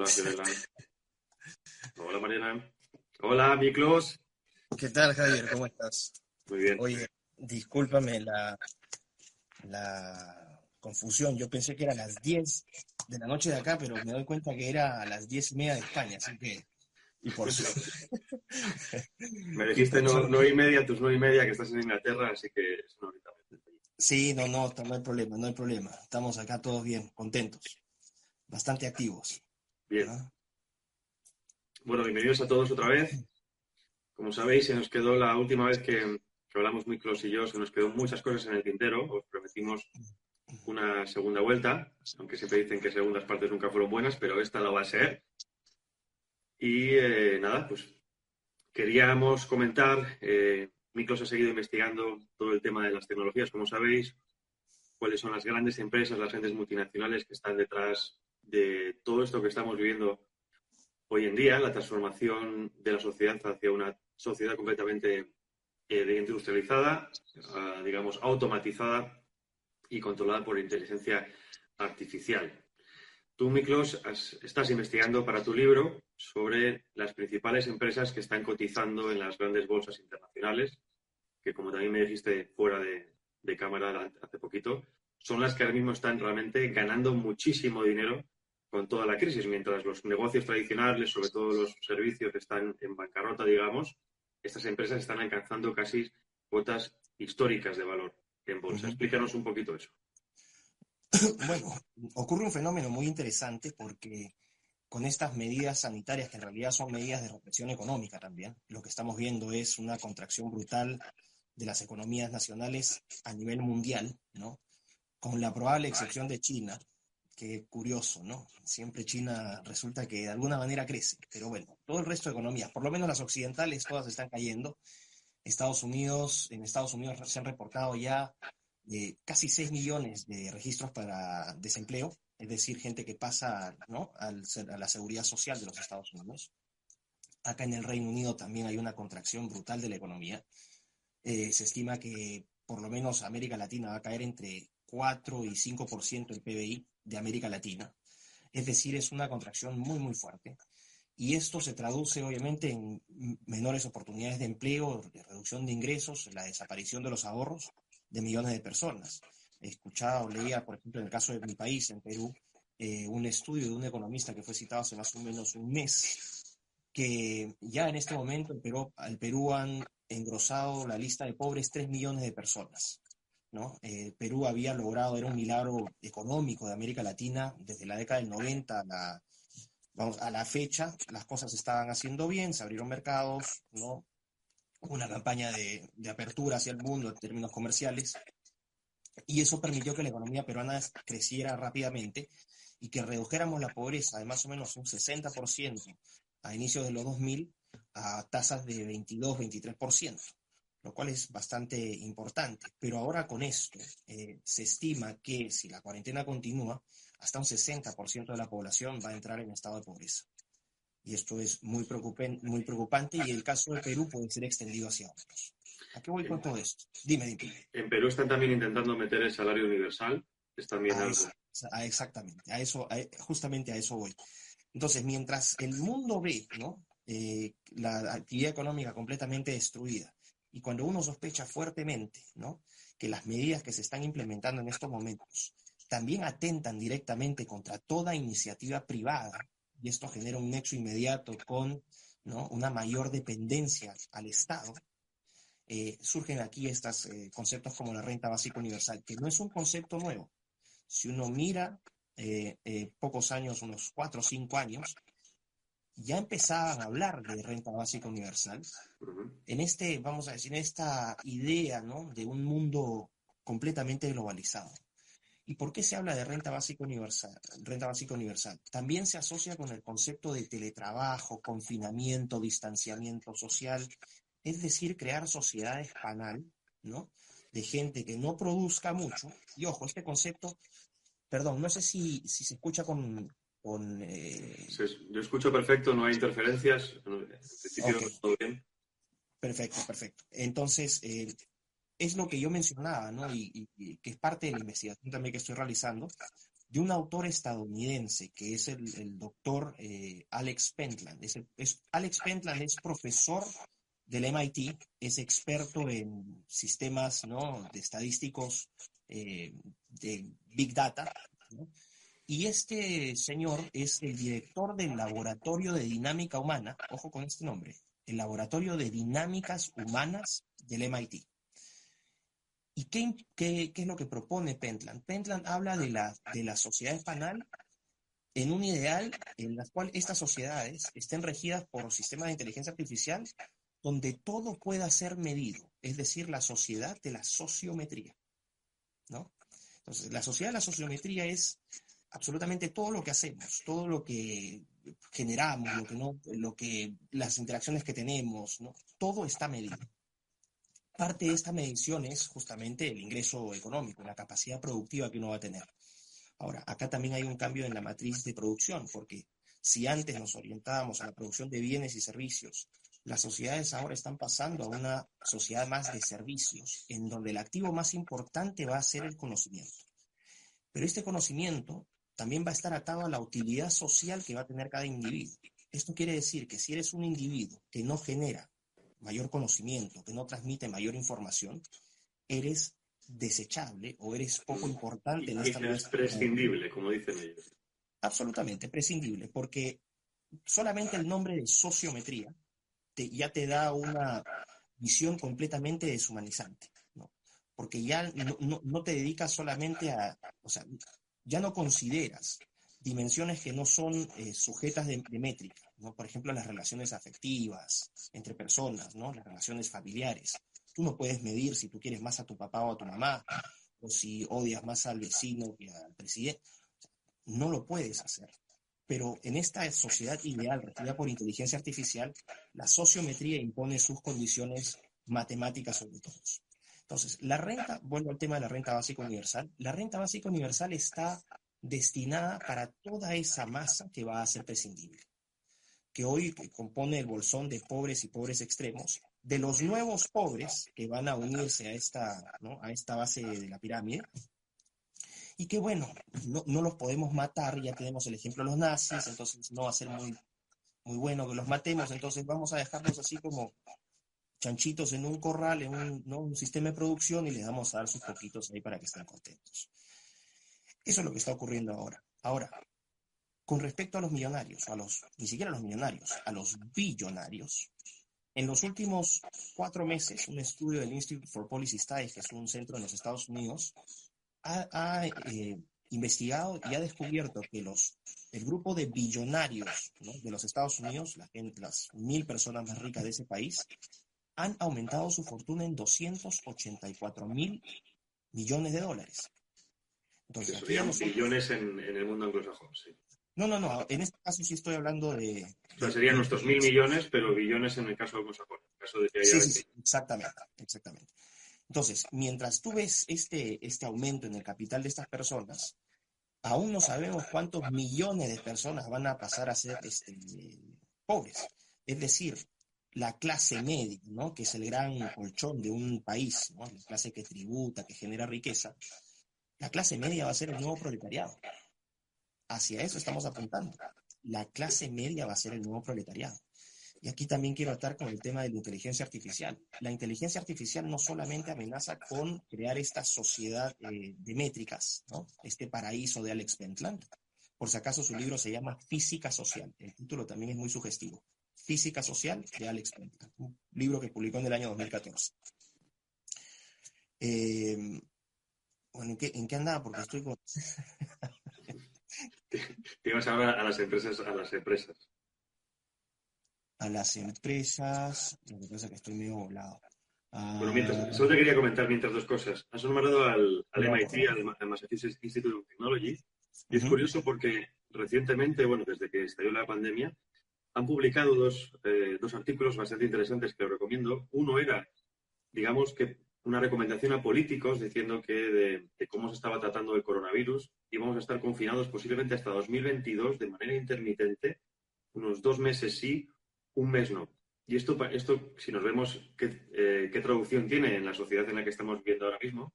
Hola, Fiorella. Hola, Mariana. Hola, Miklos. ¿Qué tal, Javier? ¿Cómo estás? Muy bien. Oye, discúlpame la, la confusión. Yo pensé que era a las 10 de la noche de acá, pero me doy cuenta que era a las 10 y media de España, así que... Y por eso... Me dijiste no, no y media, tus nueve y media, que estás en Inglaterra, así que es una horita. Sí, no, no, no hay problema, no hay problema. Estamos acá todos bien, contentos, bastante activos. Bien. ¿ah? Bueno, bienvenidos a todos otra vez. Como sabéis, se nos quedó la última vez que, que hablamos Miklos y yo, se nos quedó muchas cosas en el tintero. Os prometimos una segunda vuelta, aunque siempre dicen que segundas partes nunca fueron buenas, pero esta la va a ser. Y eh, nada, pues queríamos comentar, eh, Miklos ha seguido investigando todo el tema de las tecnologías, como sabéis, cuáles son las grandes empresas, las grandes multinacionales que están detrás de todo esto que estamos viviendo hoy en día, la transformación de la sociedad hacia una sociedad completamente eh, industrializada, uh, digamos, automatizada y controlada por inteligencia artificial. Tú, Miklos, estás investigando para tu libro sobre las principales empresas que están cotizando en las grandes bolsas internacionales, que como también me dijiste fuera de, de cámara hace poquito, son las que ahora mismo están realmente ganando muchísimo dinero con toda la crisis, mientras los negocios tradicionales, sobre todo los servicios, están en bancarrota, digamos, estas empresas están alcanzando casi cuotas históricas de valor en bolsa. Ujú. Explícanos un poquito eso. Bueno, ocurre un fenómeno muy interesante porque con estas medidas sanitarias, que en realidad son medidas de represión económica también, lo que estamos viendo es una contracción brutal de las economías nacionales a nivel mundial, ¿no? Con la probable excepción de China, que curioso, ¿no? Siempre China resulta que de alguna manera crece, pero bueno, todo el resto de economías, por lo menos las occidentales, todas están cayendo. Estados Unidos, en Estados Unidos se han reportado ya eh, casi 6 millones de registros para desempleo, es decir, gente que pasa ¿no? a la seguridad social de los Estados Unidos. Acá en el Reino Unido también hay una contracción brutal de la economía. Eh, se estima que por lo menos América Latina va a caer entre 4 y 5% del PBI de América Latina. Es decir, es una contracción muy, muy fuerte. Y esto se traduce obviamente en menores oportunidades de empleo, de reducción de ingresos, la desaparición de los ahorros de millones de personas. He escuchado, leía, por ejemplo, en el caso de mi país, en Perú, eh, un estudio de un economista que fue citado hace más o menos un mes, que ya en este momento el Perú, al han engrosado la lista de pobres 3 millones de personas. Eh, Perú había logrado, era un milagro económico de América Latina desde la década del 90 a la, vamos, a la fecha, las cosas estaban haciendo bien, se abrieron mercados, ¿no? una campaña de, de apertura hacia el mundo en términos comerciales, y eso permitió que la economía peruana creciera rápidamente y que redujéramos la pobreza de más o menos un 60% a inicios de los 2000 a tasas de 22-23%, lo cual es bastante importante. Pero ahora con esto eh, se estima que si la cuarentena continúa, hasta un 60% de la población va a entrar en estado de pobreza. Y esto es muy, muy preocupante y el caso de Perú puede ser extendido hacia otros. ¿A qué voy con todo esto? Dime, dime. En Perú están también intentando meter el salario universal. Es también a algo. eso, a exactamente, a eso, justamente a eso voy. Entonces, mientras el mundo ve ¿no? Eh, la actividad económica completamente destruida y cuando uno sospecha fuertemente ¿no? que las medidas que se están implementando en estos momentos también atentan directamente contra toda iniciativa privada, y esto genera un nexo inmediato con ¿no? una mayor dependencia al Estado, eh, surgen aquí estos eh, conceptos como la renta básica universal, que no es un concepto nuevo. Si uno mira eh, pocos años, unos cuatro o cinco años, ya empezaban a hablar de renta básica universal. Uh -huh. En este, vamos a decir, en esta idea ¿no? de un mundo completamente globalizado. ¿Y por qué se habla de renta básica universal? Renta básica universal. También se asocia con el concepto de teletrabajo, confinamiento, distanciamiento social, es decir, crear sociedades panal, ¿no? De gente que no produzca mucho. Y ojo, este concepto, perdón, no sé si, si se escucha con... con eh... Yo escucho perfecto, no hay interferencias, okay. todo bien. Perfecto, perfecto. Entonces, eh, es lo que yo mencionaba, ¿no? Y, y, y, que es parte de la investigación también que estoy realizando, de un autor estadounidense que es el, doctor eh, Alex Pentland. Es, Alex Pentland es profesor del MIT, es experto en sistemas ¿no? de estadísticos eh, de Big Data. Y este señor es el director del Laboratorio de Dinámica Humana, ojo con este nombre, el Laboratorio de Dinámicas Humanas del MIT. ¿Y qué, es lo que propone Pentland? Pentland habla de la, de la sociedad panal en un ideal en la cual estas sociedades estén regidas por sistemas de inteligencia artificial donde todo pueda ser medido, es decir, la sociedad de la sociometría. ¿no? Entonces, la sociedad de la sociometría es absolutamente todo lo que hacemos, todo lo que generamos, lo que no, lo que, las interacciones que tenemos, ¿no? todo está medido. Parte de esta medición es justamente el ingreso económico, la capacidad productiva que uno va a tener. Ahora, acá también hay un cambio en la matriz de producción, porque si antes nos orientábamos a la producción de bienes y servicios, las sociedades ahora están pasando a una sociedad más de servicios, en donde el activo más importante va a ser el conocimiento. Pero este conocimiento también va a estar atado a la utilidad social que va a tener cada individuo. Esto quiere decir que si eres un individuo que no genera mayor conocimiento, que no transmite mayor información, eres desechable o eres poco importante en esta Es prescindible, como dicen ellos. Absolutamente, prescindible, porque solamente el nombre de sociometría ya te da una visión completamente deshumanizante, ¿no? porque ya no, te dedicas solamente a, o sea, ya no consideras dimensiones que no son eh, sujetas de, métrica, ¿no? Por ejemplo, las relaciones afectivas entre personas, ¿no? Las relaciones familiares. Tú no puedes medir si tú quieres más a tu papá o a tu mamá, o si odias más al vecino que al presidente. No lo puedes hacer. Pero en esta sociedad ideal regida por inteligencia artificial, la sociometría impone sus condiciones matemáticas sobre todos. Entonces, la renta, vuelvo al tema de la renta básica universal, la renta básica universal está destinada para toda esa masa que va a ser prescindible, que hoy compone el bolsón de pobres y pobres extremos, de los nuevos pobres que van a unirse a esta, a esta base de la pirámide, y que bueno, no, no, los podemos matar, ya tenemos el ejemplo de los nazis, entonces no va a ser muy, muy bueno que los matemos, entonces vamos a dejarlos así como chanchitos en un corral, en un, ¿no? sistema de producción y les damos a dar sus poquitos ahí para que estén contentos. Eso es lo que está ocurriendo ahora. Ahora, con respecto a los millonarios, a los, ni siquiera a los millonarios, a los billonarios, en los últimos cuatro meses, un estudio del Institute for Policy Studies, que es un centro en los Estados Unidos, ha, eh, investigado y ha descubierto que los, el grupo de billonarios de los Estados Unidos, las mil personas más ricas de ese país, han aumentado su fortuna en 284 mil millones de dólares. Entonces, serían billones en, el mundo anglosajón, sí. No, no, no. En este caso sí estoy hablando de. O sea, serían nuestros mil millones, pero billones en el caso anglosajón. En caso de que sí, sí, exactamente, exactamente. Entonces, mientras tú ves este, este aumento en el capital de estas personas, aún no sabemos cuántos millones de personas van a pasar a ser este, pobres. Es decir, la clase media, ¿no? que es el gran colchón de un país, ¿no? la clase que tributa, que genera riqueza, la clase media va a ser el nuevo proletariado. Hacia eso estamos apuntando. La clase media va a ser el nuevo proletariado. Y aquí también quiero estar con el tema de la inteligencia artificial. La inteligencia artificial no solamente amenaza con crear esta sociedad eh, de métricas, ¿no? este paraíso de Alex Pentland. Por si acaso su libro se llama Física Social. El título también es muy sugestivo. Física Social de Alex un libro que publicó en el año 2014. Eh, bueno, ¿en qué, andaba? Porque estoy con... Te ibas a hablar a las empresas, a las empresas a las empresas. Lo que pasa es que estoy medio volado. Bueno, mientras, solo te quería comentar mientras dos cosas. Has nombrado al, MIT, al Massachusetts Institute of Technology, y es curioso porque recientemente, bueno, desde que estalló la pandemia, han publicado dos, eh, dos artículos bastante interesantes que os recomiendo. Uno era, digamos, que una recomendación a políticos diciendo que de, cómo se estaba tratando el coronavirus íbamos a estar confinados posiblemente hasta 2022 de manera intermitente, unos dos meses sí, un mes no. Y esto, esto si nos vemos qué, eh, qué, traducción tiene en la sociedad en la que estamos viviendo ahora mismo,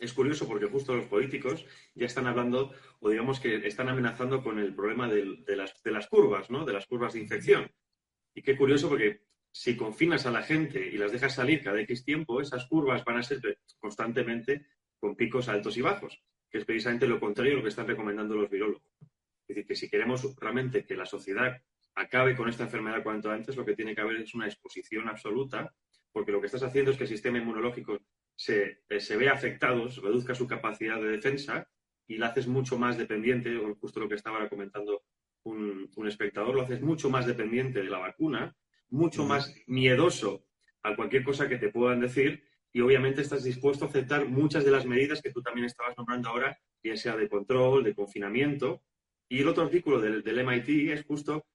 es curioso porque justo los políticos ya están hablando, o digamos que están amenazando con el problema de, las, de las curvas, ¿no? De las curvas de infección. Y qué curioso porque si confinas a la gente y las dejas salir cada X tiempo, esas curvas van a ser constantemente con picos altos y bajos, que es precisamente lo contrario a lo que están recomendando los virólogos. Es decir, que si queremos realmente que la sociedad acabe con esta enfermedad cuanto antes, lo que tiene que haber es una exposición absoluta, porque lo que estás haciendo es que el sistema inmunológico se, eh, se ve afectado, se reduzca su capacidad de defensa y la haces mucho más dependiente, justo lo que estaba comentando un, un espectador, lo haces mucho más dependiente de la vacuna, mucho más miedoso a cualquier cosa que te puedan decir y obviamente estás dispuesto a aceptar muchas de las medidas que tú también estabas nombrando ahora, ya sea de control, de confinamiento. Y el otro artículo del, del MIT es justo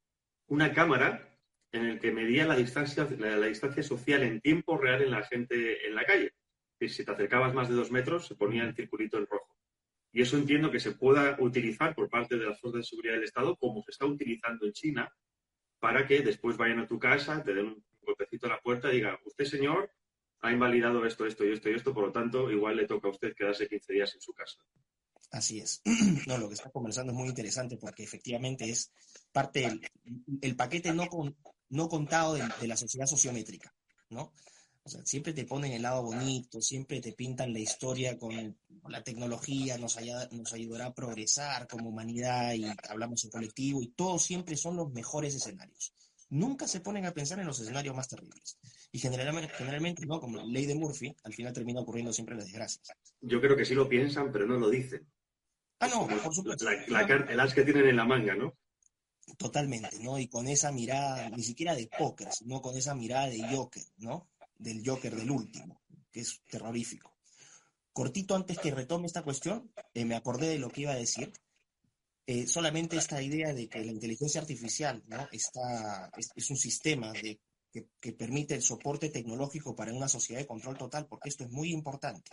una cámara en el que medía la distancia, la, distancia social en tiempo real en la gente en la calle. Si te acercabas más de dos metros, se ponía el circulito en rojo. Y eso entiendo que se pueda utilizar por parte de las fuerzas de seguridad del Estado, como se está utilizando en China, para que después vayan a tu casa, te den un golpecito a la puerta y digan, usted señor ha invalidado esto, esto y esto y esto, por lo tanto, igual le toca a usted quedarse 15 días en su casa. Así es. No, lo que está conversando es muy interesante porque efectivamente es parte del paquete no, no contado de, la sociedad sociométrica, ¿no? O sea, siempre te ponen el lado bonito, siempre te pintan la historia con la tecnología, nos, nos ayudará a progresar como humanidad y hablamos en colectivo y todos siempre son los mejores escenarios. Nunca se ponen a pensar en los escenarios más terribles. Y generalmente, generalmente ¿no? Como la ley de Murphy, al final termina ocurriendo siempre las desgracias. Yo creo que sí lo piensan, pero no lo dicen. Ah, no, por supuesto. La, el as que tienen en la manga, ¿no? Totalmente, ¿no? Y con esa mirada, ni siquiera de póker, sino con esa mirada de Joker, ¿no? Del Joker del último, que es terrorífico. Cortito antes que retome esta cuestión, eh, me acordé de lo que iba a decir. Eh, solamente esta idea de que la inteligencia artificial ¿no? Está, es, un sistema de, que, que, permite el soporte tecnológico para una sociedad de control total, porque esto es muy importante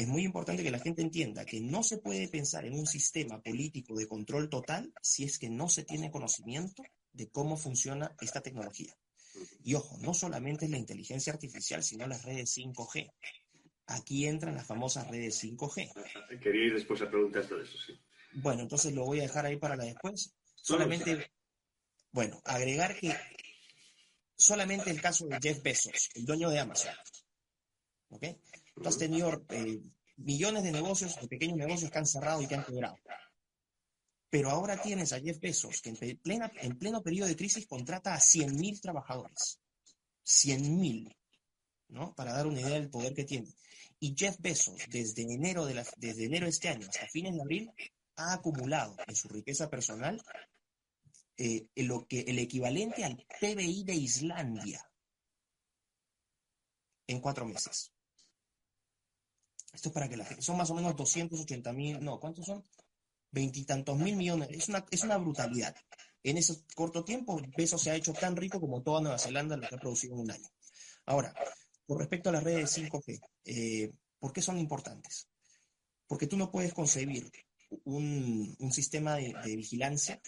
es muy importante que la gente entienda que no se puede pensar en un sistema político de control total si es que no se tiene conocimiento de cómo funciona esta tecnología. Y ojo, no solamente es la inteligencia artificial, sino las redes 5G. Aquí entran las famosas redes 5G. Quería ir después a preguntar todo eso, sí. Bueno, entonces lo voy a dejar ahí para la después. Solamente, bueno, agregar que solamente el caso de Jeff Bezos, el dueño de Amazon. ¿Ok? Tú has tenido eh, millones de negocios, de pequeños negocios que han cerrado y que han quebrado. Pero ahora tienes a Jeff Bezos, que en, plena, en pleno periodo de crisis contrata a 100.000 trabajadores. 100.000, ¿no? Para dar una idea del poder que tiene. Y Jeff Bezos, desde enero de, desde enero de este año hasta fines de abril, ha acumulado en su riqueza personal eh, lo que, el equivalente al PBI de Islandia en cuatro meses. Esto es para que la gente, son más o menos 280 mil, no, ¿cuántos son? Veintitantos mil millones. Es una, es una brutalidad. En ese corto tiempo, peso se ha hecho tan rico como toda Nueva Zelanda lo que ha producido en un año. Ahora, con respecto a las redes 5G, eh, ¿por qué son importantes? Porque tú no puedes concebir un, un sistema de, de vigilancia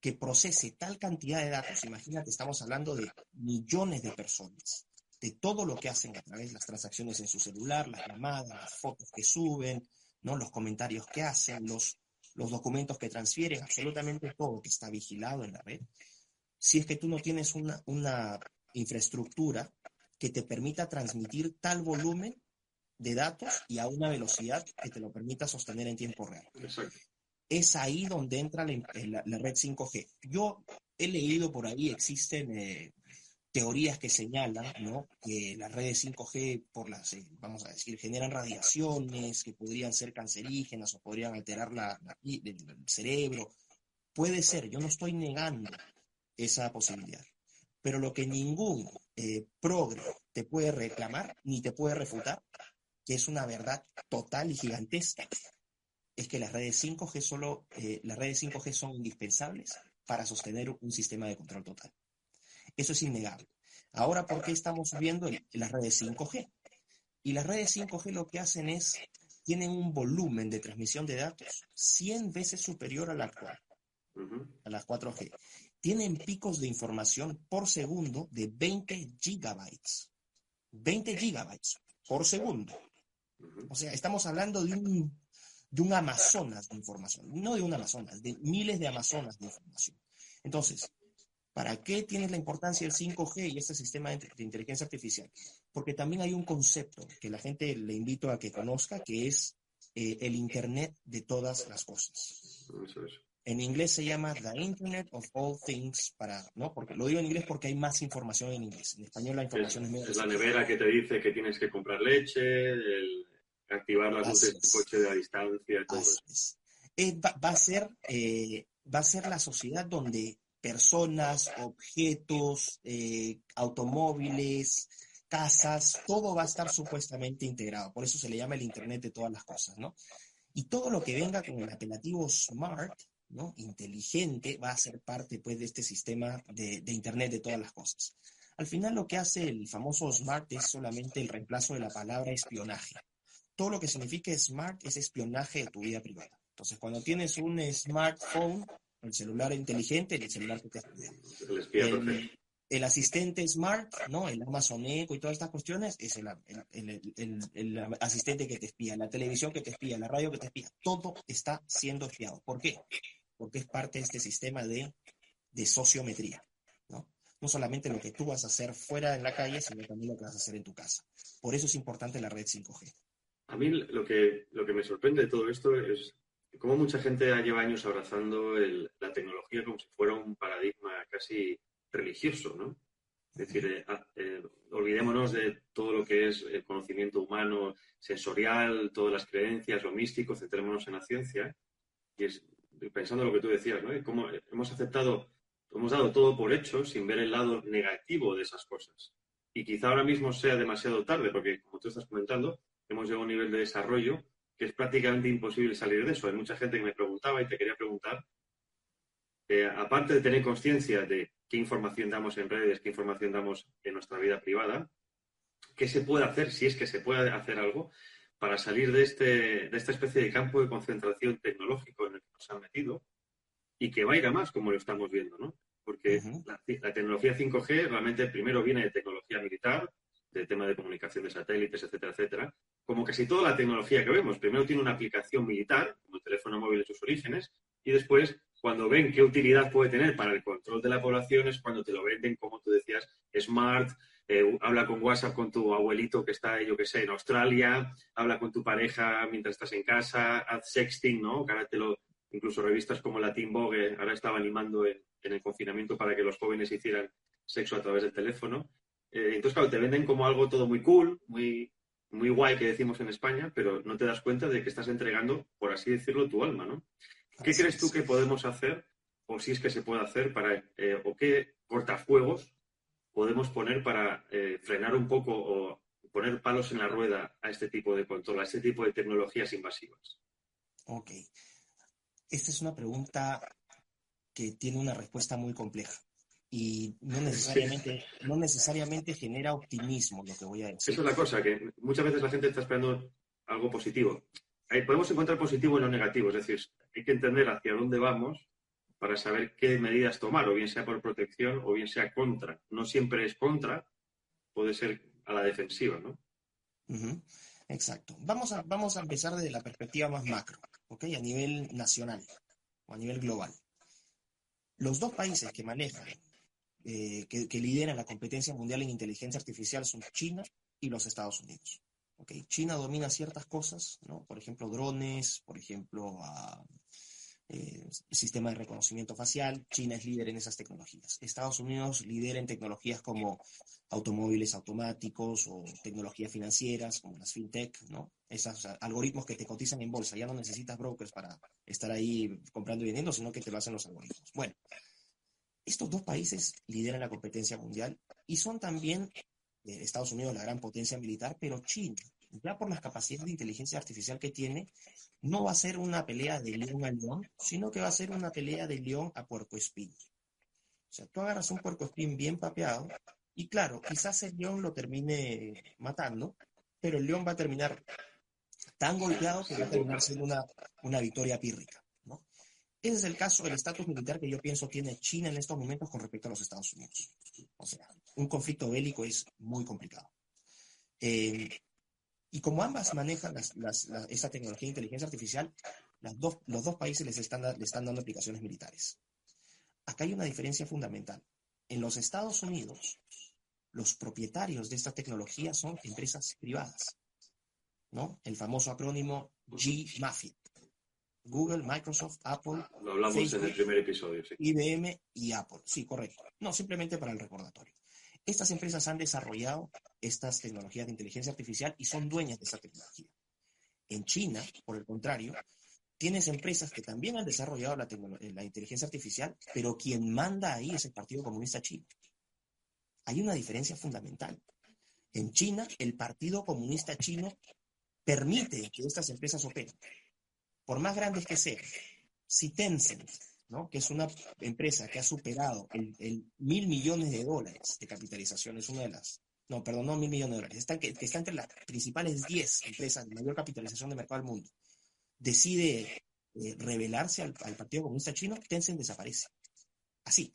que procese tal cantidad de datos. Imagínate, estamos hablando de millones de personas de todo lo que hacen a través de las transacciones en su celular, las llamadas, las fotos que suben, ¿no? los comentarios que hacen, los, los documentos que transfieren, absolutamente todo que está vigilado en la red. Si es que tú no tienes una, una infraestructura que te permita transmitir tal volumen de datos y a una velocidad que te lo permita sostener en tiempo real. Es ahí donde entra la, la, red 5G. Yo he leído por ahí, existen eh, teorías que señalan ¿no? que las redes 5G, por las, eh, vamos a decir, generan radiaciones que podrían ser cancerígenas o podrían alterar la, el cerebro. Puede ser, yo no estoy negando esa posibilidad. Pero lo que ningún eh, progre te puede reclamar ni te puede refutar, que es una verdad total y gigantesca, es que las redes 5G solo, eh, las redes 5G son indispensables para sostener un sistema de control total. Eso es innegable. Ahora, ¿por qué estamos viendo las redes 5G? Y las redes 5G lo que hacen es, tienen un volumen de transmisión de datos 100 veces superior al actual, a las 4G. Tienen picos de información por segundo de 20 gigabytes. 20 gigabytes por segundo. O sea, estamos hablando de un, de un Amazonas de información, no de un Amazonas, de miles de Amazonas de información. Entonces, ¿para qué tiene la importancia el 5G y este sistema de, inteligencia artificial? Porque también hay un concepto que la gente le invito a que conozca, que es eh, el Internet de todas las cosas. En inglés se llama The Internet of All Things, para, ¿no? Porque lo digo en inglés porque hay más información en inglés. En español la información es, es Es la nevera que te dice que tienes que comprar leche, activar las luces del coche de la distancia, todo eso. Eh, va, a ser, eh, va a ser la sociedad donde personas, objetos, automóviles, casas, todo va a estar supuestamente integrado. Por eso se le llama el Internet de todas las cosas, ¿no? Y todo lo que venga con el apelativo smart, ¿no? Inteligente, va a ser parte, pues, de este sistema de, Internet de todas las cosas. Al final lo que hace el famoso smart es solamente el reemplazo de la palabra espionaje. Todo lo que significa smart es espionaje de tu vida privada. Entonces, cuando tienes un smartphone, el celular inteligente, el celular que te espía. El, el asistente Smart, ¿no? El Amazon Echo y todas estas cuestiones es el, asistente que te espía, la televisión que te espía, la radio que te espía, todo está siendo espiado. ¿Por qué? Porque es parte de este sistema de, sociometría, ¿no? No solamente lo que tú vas a hacer fuera en la calle, sino también lo que vas a hacer en tu casa. Por eso es importante la red 5G. A mí lo que, lo que me sorprende de todo esto es cómo mucha gente lleva años abrazando la tecnología como si fuera un paradigma casi religioso, ¿no? Es decir, eh, ah, eh, olvidémonos de todo lo que es el conocimiento humano, sensorial, todas las creencias, lo místico, centrémonos en la ciencia. Y es pensando en lo que tú decías, ¿no? Cómo hemos aceptado, hemos dado todo por hecho sin ver el lado negativo de esas cosas. Y quizá ahora mismo sea demasiado tarde, porque como tú estás comentando, hemos llegado a un nivel de desarrollo que es prácticamente imposible salir de eso. Hay mucha gente que me preguntaba y te quería preguntar, eh, aparte de tener conciencia de qué información damos en redes, qué información damos en nuestra vida privada, qué se puede hacer, si es que se puede hacer algo, para salir de, este, de esta especie de campo de concentración tecnológico en el que nos han metido y que va a ir a más, como lo estamos viendo, ¿no? Porque la, la, tecnología 5G realmente primero viene de tecnología militar, de tema de comunicación de satélites, etcétera, etcétera. Como casi toda la tecnología que vemos, primero tiene una aplicación militar, como el teléfono móvil en sus orígenes, y después cuando ven qué utilidad puede tener para el control de la población es cuando te lo venden, como tú decías, smart, eh, habla con WhatsApp con tu abuelito que está, yo que sé, en Australia, habla con tu pareja mientras estás en casa, haz sexting, ¿no? Ahora te lo, incluso revistas como la Vogue ahora estaba animando en, el confinamiento para que los jóvenes hicieran sexo a través del teléfono. Eh, entonces, claro, te venden como algo todo muy cool, muy, muy guay que decimos en España, pero no te das cuenta de que estás entregando, por así decirlo, tu alma, ¿no? ¿Qué crees tú que podemos hacer, o si es que se puede hacer, para, eh, o qué cortafuegos podemos poner para eh, frenar un poco o poner palos en la rueda a este tipo de control, a este tipo de tecnologías invasivas? Ok. Esta es una pregunta que tiene una respuesta muy compleja y no necesariamente, no necesariamente genera optimismo lo que voy a decir. Esa es la cosa, que muchas veces la gente está esperando algo positivo. podemos encontrar positivo y lo negativo, es decir, hay que entender hacia dónde vamos para saber qué medidas tomar, o bien sea por protección o bien sea contra. No siempre es contra, puede ser a la defensiva, ¿no? Exacto. Vamos a, vamos a empezar desde la perspectiva más macro, ¿ok? A nivel nacional o a nivel global. Los dos países que manejan, eh, que, que lideran la competencia mundial en inteligencia artificial son China y los Estados Unidos. China domina ciertas cosas, ¿no? Por ejemplo, drones, por ejemplo, eh, sistema de reconocimiento facial. China es líder en esas tecnologías. Estados Unidos lidera en tecnologías como automóviles automáticos o tecnologías financieras como las fintech, ¿no? Esos algoritmos que te cotizan en bolsa. Ya no necesitas brokers para estar ahí comprando y vendiendo, sino que te lo hacen los algoritmos. Bueno, estos dos países lideran la competencia mundial y son también Estados Unidos la gran potencia militar, pero China, ya por las capacidades de inteligencia artificial que tiene, no va a ser una pelea de león a león, sino que va a ser una pelea de león a puerco espín. O sea, tú agarras un puerco espín bien papeado y claro, quizás el león lo termine matando, pero el león va a terminar tan golpeado que va a terminar siendo una, una victoria pírrica. Ese es el caso del estatus militar que yo pienso tiene China en estos momentos con respecto a los Estados Unidos. O sea, un conflicto bélico es muy complicado. Eh, Y como ambas manejan esa tecnología de inteligencia artificial, las los dos países les están, le están dando aplicaciones militares. Acá hay una diferencia fundamental. En los Estados Unidos, los propietarios de esta tecnología son empresas privadas, ¿no? El famoso acrónimo G-Mafia. Google, Microsoft, Apple. Lo hablamos en el primer episodio, sí. IBM y Apple. Sí, correcto. No, simplemente para el recordatorio. Estas empresas han desarrollado estas tecnologías de inteligencia artificial y son dueñas de esa tecnología. En China, por el contrario, tienes empresas que también han desarrollado la, la inteligencia artificial, pero quien manda ahí es el Partido Comunista Chino. Hay una diferencia fundamental. En China, el Partido Comunista Chino permite que estas empresas operen por más grandes que sean, si Tencent, ¿no? que es una empresa que ha superado el, mil millones de dólares de capitalización, es una de las, no, perdón, no mil millones de dólares, está, que, está entre las principales 10 empresas de mayor capitalización de mercado del mundo, decide eh, revelarse al, al Partido Comunista Chino, Tencent desaparece. Así.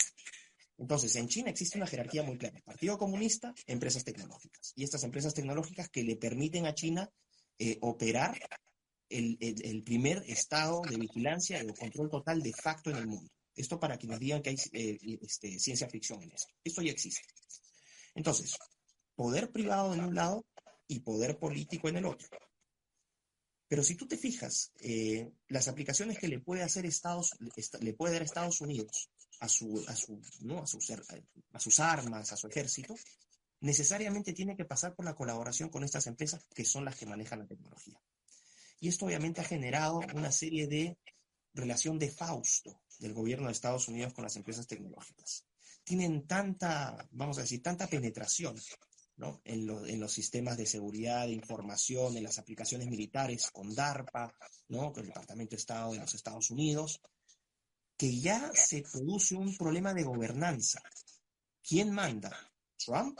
Entonces, en China existe una jerarquía muy clara. Partido Comunista, empresas tecnológicas. Y estas empresas tecnológicas que le permiten a China eh, operar el, primer estado de vigilancia o control total de facto en el mundo. Esto para quienes digan que hay eh, este, ciencia ficción en esto. Esto ya existe. Entonces, poder privado en un lado y poder político en el otro. Pero si tú te fijas, eh, las aplicaciones que le puede hacer Estados, le puede dar Estados Unidos a, sus armas, a su ejército, necesariamente tiene que pasar por la colaboración con estas empresas que son las que manejan la tecnología. Y esto obviamente ha generado una serie de relación de Fausto del gobierno de Estados Unidos con las empresas tecnológicas. Tienen tanta, vamos a decir, tanta penetración ¿no? en, en, los sistemas de seguridad, de información, en las aplicaciones militares, con DARPA, ¿no? con el Departamento de Estado de los Estados Unidos, que ya se produce un problema de gobernanza. ¿Quién manda? ¿Trump?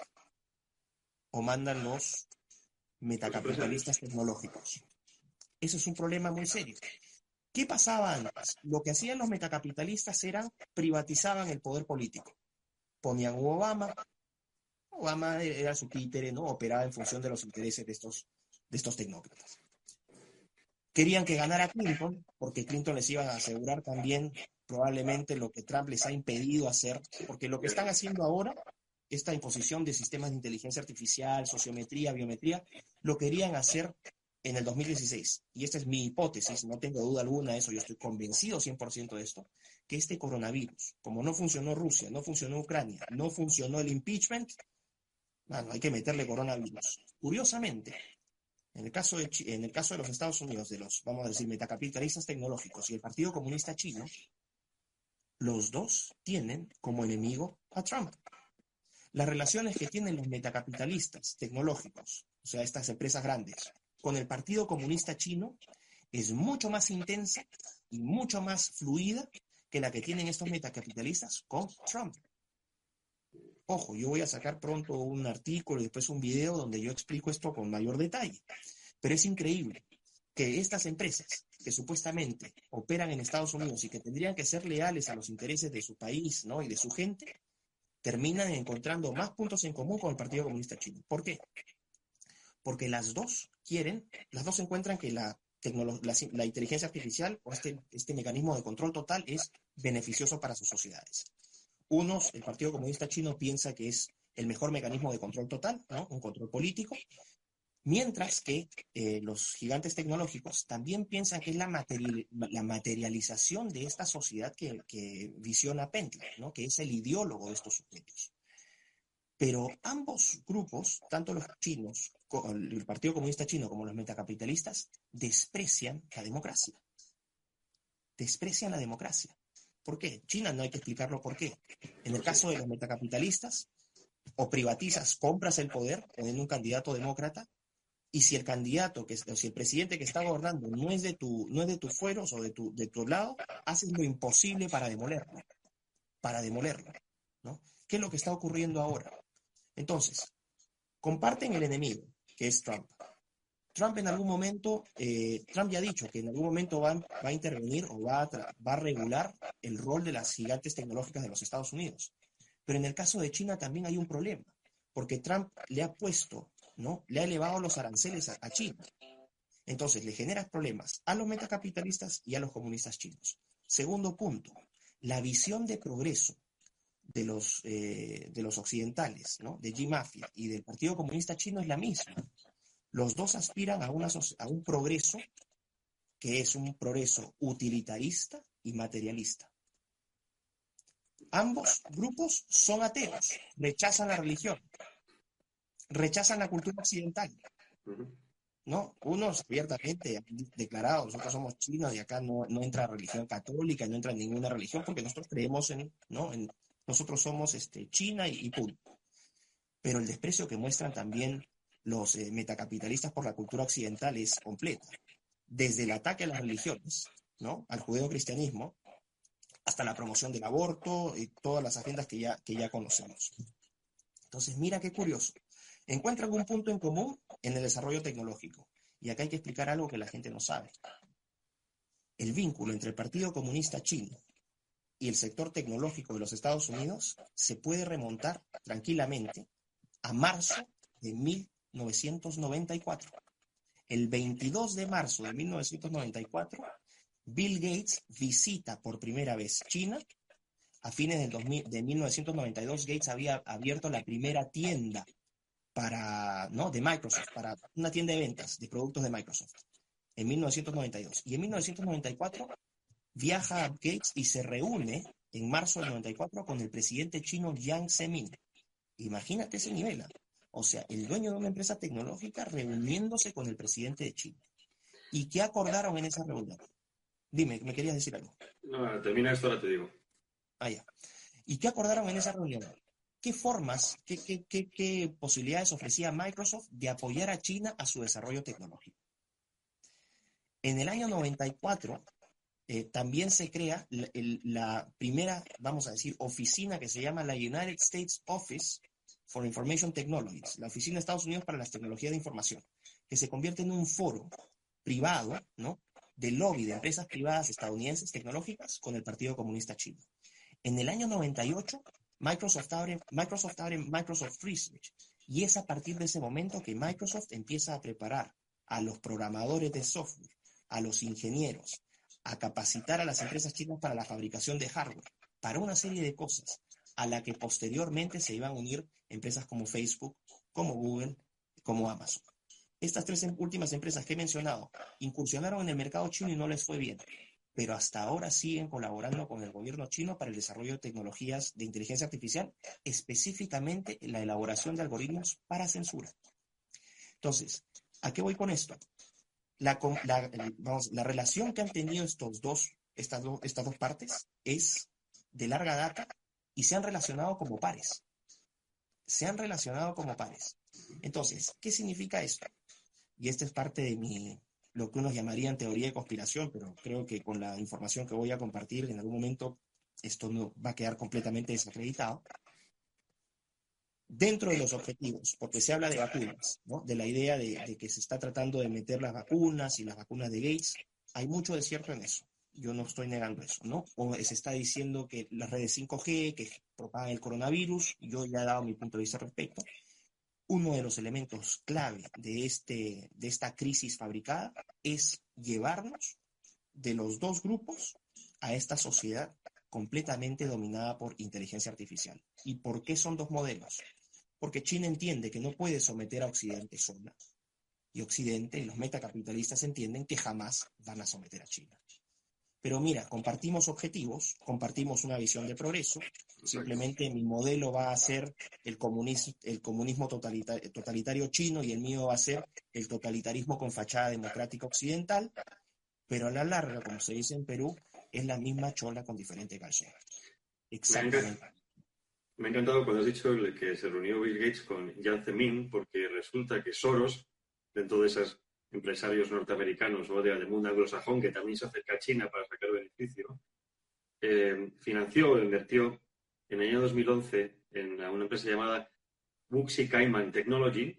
¿O mandan los metacapitalistas tecnológicos? Eso es un problema muy serio. ¿Qué pasaba antes? Lo que hacían los metacapitalistas era privatizaban el poder político. Ponían a Obama, Obama era su títere, ¿no? Operaba en función de los intereses de estos, de estos tecnócratas. Querían que ganara Clinton, porque Clinton les iba a asegurar también probablemente lo que Trump les ha impedido hacer, porque lo que están haciendo ahora, esta imposición de sistemas de inteligencia artificial, sociometría, biometría, lo querían hacer en el 2016, y esta es mi hipótesis, no tengo duda alguna de eso, yo estoy convencido 100% de esto, que este coronavirus, como no funcionó Rusia, no funcionó Ucrania, no funcionó el impeachment, bueno, hay que meterle coronavirus. Curiosamente, en el caso de, en el caso de los Estados Unidos, de los, vamos a decir, metacapitalistas tecnológicos y el Partido Comunista Chino, los dos tienen como enemigo a Trump. Las relaciones que tienen los metacapitalistas tecnológicos, o sea, estas empresas grandes, con el Partido Comunista Chino es mucho más intensa y mucho más fluida que la que tienen estos metacapitalistas con Trump. Ojo, yo voy a sacar pronto un artículo y después un video donde yo explico esto con mayor detalle. Pero es increíble que estas empresas que supuestamente operan en Estados Unidos y que tendrían que ser leales a los intereses de su país ¿no? y de su gente, terminan encontrando más puntos en común con el Partido Comunista Chino. ¿Por qué? Porque las dos quieren, las dos encuentran que la, la, inteligencia artificial o este, este mecanismo de control total es beneficioso para sus sociedades. Unos, el Partido Comunista Chino piensa que es el mejor mecanismo de control total, ¿no? un control político, mientras que eh, los gigantes tecnológicos también piensan que es la, la materialización de esta sociedad que, que visiona Pentland, ¿no? que es el ideólogo de estos sujetos. Pero ambos grupos, tanto los chinos, el Partido Comunista Chino como los metacapitalistas, desprecian la democracia. Desprecian la democracia. ¿Por qué? China no hay que explicarlo por qué. En el caso de los metacapitalistas, o privatizas, compras el poder poniendo un candidato demócrata, y si el candidato, que, o si el presidente que está gobernando no es de tu, no es de tus fueros o de tu, de tu lado, haces lo imposible para demolerlo. Para demolerlo. ¿no? ¿Qué es lo que está ocurriendo ahora? Entonces, comparten el enemigo, que es Trump. Trump en algún momento, eh, Trump ya ha dicho que en algún momento va, a intervenir o va a, regular el rol de las gigantes tecnológicas de los Estados Unidos. Pero en el caso de China también hay un problema, porque Trump le ha puesto ¿no? Le ha elevado los aranceles a, China. Entonces, le genera problemas a los metacapitalistas y a los comunistas chinos. Segundo punto, la visión de progreso de los, eh, de los occidentales, ¿no? de G-Mafia y del Partido Comunista Chino es la misma. Los dos aspiran a, una, a un progreso que es un progreso utilitarista y materialista. Ambos grupos son ateos, rechazan la religión, rechazan la cultura occidental. ¿no? Unos abiertamente han declarado, nosotros somos chinos y acá no, no entra religión católica, no entra ninguna religión porque nosotros creemos en, ¿no? En, nosotros somos este, China y, punto. Pero el desprecio que muestran también los eh, metacapitalistas por la cultura occidental es completo. Desde el ataque a las religiones, ¿no? Al judeo-cristianismo, hasta la promoción del aborto y todas las agendas que ya, que ya conocemos. Entonces, mira qué curioso. Encuentran un punto en común en el desarrollo tecnológico. Y acá hay que explicar algo que la gente no sabe. El vínculo entre el Partido Comunista Chino y el sector tecnológico de los Estados Unidos se puede remontar tranquilamente a marzo de 1994. El 22 de marzo de 1994, Bill Gates visita por primera vez China. A fines del de 1992, Gates había abierto la primera tienda para, ¿no? de Microsoft, para una tienda de ventas de productos de Microsoft, en 1992. Y en 1994 viaja a Gates y se reúne en marzo del 94 con el presidente chino Jiang Zemin. Imagínate ese nivel. ¿ah? O sea, el dueño de una empresa tecnológica reuniéndose con el presidente de China. ¿Y qué acordaron en esa reunión? Dime, ¿me querías decir algo? No, termina esto, ahora te digo. Ah, ya. ¿Y qué acordaron en esa reunión? ¿Qué formas, qué, qué, posibilidades ofrecía Microsoft de apoyar a China a su desarrollo tecnológico? En el año 94 eh, también se crea la, primera, vamos a decir, oficina que se llama la United States Office for Information Technologies, la Oficina de Estados Unidos para las Tecnologías de Información, que se convierte en un foro privado, ¿no? De lobby de empresas privadas estadounidenses tecnológicas con el Partido Comunista Chino. En el año 98 Microsoft abre, Microsoft abre Microsoft Research y es a partir de ese momento que Microsoft empieza a preparar a los programadores de software, a los ingenieros, a capacitar a las empresas chinas para la fabricación de hardware, para una serie de cosas, a la que posteriormente se iban a unir empresas como Facebook, como Google, como Amazon. Estas tres últimas empresas que he mencionado incursionaron en el mercado chino y no les fue bien pero hasta ahora siguen colaborando con el gobierno chino para el desarrollo de tecnologías de inteligencia artificial, específicamente en la elaboración de algoritmos para censura. Entonces, ¿a qué voy con esto? La, la relación que han tenido estos dos, estas, estas dos partes es de larga data y se han relacionado como pares. Se han relacionado como pares. Entonces, ¿qué significa esto? Y esta es parte de mi, lo que unos llamarían teoría de conspiración, pero creo que con la información que voy a compartir en algún momento esto no va a quedar completamente desacreditado. Dentro de los objetivos, porque se habla de vacunas, ¿no? de la idea de, que se está tratando de meter las vacunas y las vacunas de Gates, hay mucho de cierto en eso. Yo no estoy negando eso, ¿no? O se está diciendo que las redes 5G, que propagan el coronavirus, yo ya he dado mi punto de vista al respecto uno de los elementos clave de, este, de esta crisis fabricada es llevarnos de los dos grupos a esta sociedad completamente dominada por inteligencia artificial. ¿Y por qué son dos modelos? Porque China entiende que no puede someter a Occidente sola. Y Occidente y los metacapitalistas entienden que jamás van a someter a China. Pero mira, compartimos objetivos, compartimos una visión de progreso. Simplemente mi modelo va a ser el comunismo, el comunismo totalitario, chino y el mío va a ser el totalitarismo con fachada democrática occidental. Pero a la larga, como se dice en Perú, es la misma chola con diferente calzón. Exactamente. Me ha encantado cuando has dicho que se reunió Bill Gates con Jan Zemin, porque resulta que Soros, dentro de esas empresarios norteamericanos o del mundo anglosajón que también se acerca a China para sacar beneficio, eh, financió o invirtió en el año 2011 en una empresa llamada Wuxi Kaiman Technology,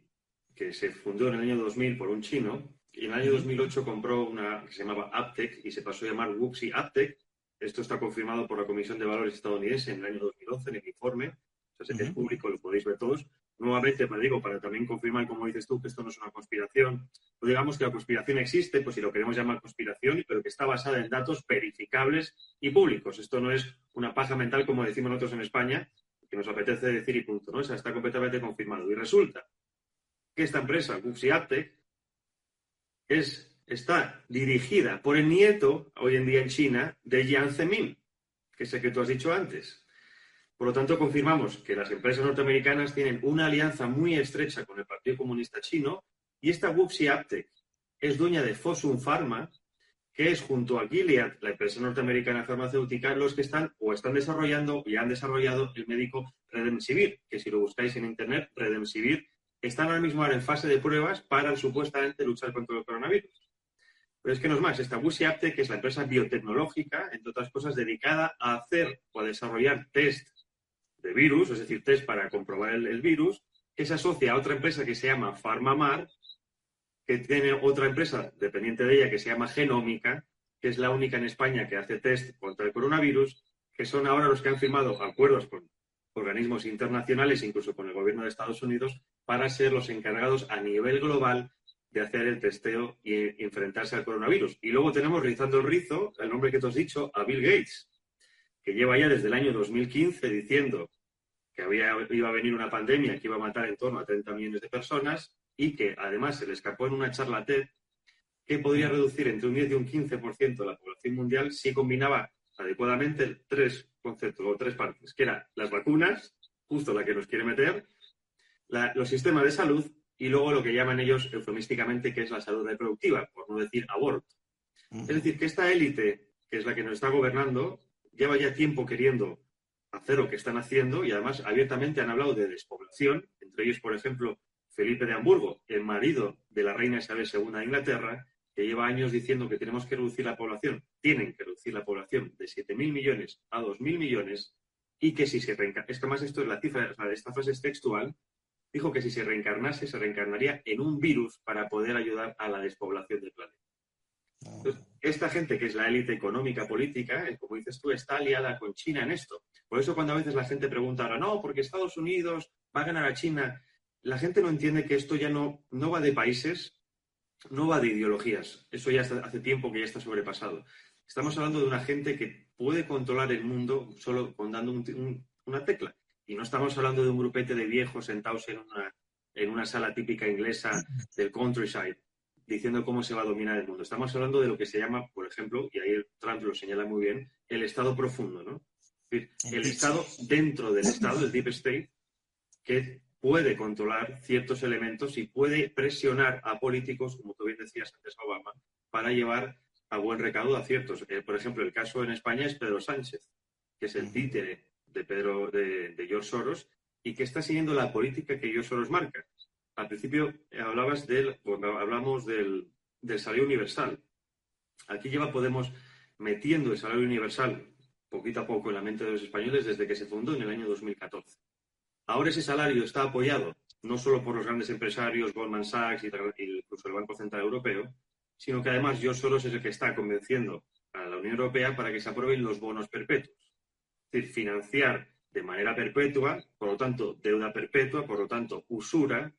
que se fundó en el año 2000 por un chino, y en el año 2008 compró una que se llamaba Aptec y se pasó a llamar Wuxi Aptec. Esto está confirmado por la Comisión de Valores estadounidense en el año 2011 en el informe, o sea, es público, lo podéis ver todos. nuevamente, me digo, para también confirmar, como dices tú, que esto no es una conspiración, o digamos que la conspiración existe, pues si lo queremos llamar conspiración, pero que está basada en datos verificables y públicos. Esto no es una paja mental, como decimos nosotros en España, que nos apetece decir y punto, ¿no? O sea, está completamente confirmado. Y resulta que esta empresa, Guxi es, está dirigida por el nieto, hoy en día en China, de Jiang Zemin, que es el que tú has dicho antes. Por lo tanto, confirmamos que las empresas norteamericanas tienen una alianza muy estrecha con el Partido Comunista Chino y esta Wuxi Aptec es dueña de Fosun Pharma, que es junto a Gilead, la empresa norteamericana farmacéutica, los que están o están desarrollando y han desarrollado el médico Redemsivir, que si lo buscáis en internet, Redemsivir, están ahora mismo en fase de pruebas para supuestamente luchar contra el coronavirus. Pero es que no es más, esta Wuxi Aptec, que es la empresa biotecnológica, entre otras cosas, dedicada a hacer o a desarrollar test de virus, es decir, test para comprobar el, virus, que se asocia a otra empresa que se llama Pharmamar, que tiene otra empresa dependiente de ella que se llama Genómica, que es la única en España que hace test contra el coronavirus, que son ahora los que han firmado acuerdos con organismos internacionales, incluso con el gobierno de Estados Unidos, para ser los encargados a nivel global de hacer el testeo y enfrentarse al coronavirus. Y luego tenemos, realizando el rizo, el nombre que te has dicho, a Bill Gates, que lleva ya desde el año 2015 diciendo que había, iba a venir una pandemia que iba a matar en torno a 30 millones de personas y que además se le escapó en una charla TED que podría reducir entre un 10 y un 15% la población mundial si combinaba adecuadamente tres conceptos o tres partes, que eran las vacunas, justo la que nos quiere meter, los sistemas de salud y luego lo que llaman ellos eufemísticamente que es la salud reproductiva, por no decir aborto. Es decir, que esta élite, que es la que nos está gobernando, lleva ya tiempo queriendo hacer lo que están haciendo y además abiertamente han hablado de despoblación, entre ellos, por ejemplo, Felipe de Hamburgo, el marido de la reina Isabel II de Inglaterra, que lleva años diciendo que tenemos que reducir la población, tienen que reducir la población de 7.000 millones a 2.000 millones y que si se reencarnase, esto más esto es la cifra, de esta frase es textual, dijo que si se reencarnase, se reencarnaría en un virus para poder ayudar a la despoblación del planeta esta gente que es la élite económica política, eh, como dices tú, está aliada con China en esto. Por eso cuando a veces la gente pregunta ahora, no, porque Estados Unidos va a ganar a China, la gente no entiende que esto ya no, no va de países, no va de ideologías. Eso ya hace tiempo que ya está sobrepasado. Estamos hablando de una gente que puede controlar el mundo solo con dando una tecla. Y no estamos hablando de un grupete de viejos sentados en una, en una sala típica inglesa del countryside diciendo cómo se va a dominar el mundo. Estamos hablando de lo que se llama, por ejemplo, y ahí Trump lo señala muy bien, el Estado profundo, ¿no? Es decir, el Estado dentro del Estado, el Deep State, que puede controlar ciertos elementos y puede presionar a políticos, como tú bien decías antes, Obama, para llevar a buen recaudo a ciertos. Eh, por ejemplo, el caso en España es Pedro Sánchez, que es el títere de, Pedro, de, de George Soros y que está siguiendo la política que George Soros marca al principio eh, hablabas del, hablamos del, salario universal. Aquí lleva Podemos metiendo el salario universal poquito a poco en la mente de los españoles desde que se fundó en el año 2014. Ahora ese salario está apoyado no solo por los grandes empresarios, Goldman Sachs y incluso el Banco Central Europeo, sino que además yo solo es el que está convenciendo a la Unión Europea para que se aprueben los bonos perpetuos. Es decir, financiar de manera perpetua, por lo tanto, deuda perpetua, por lo tanto, usura,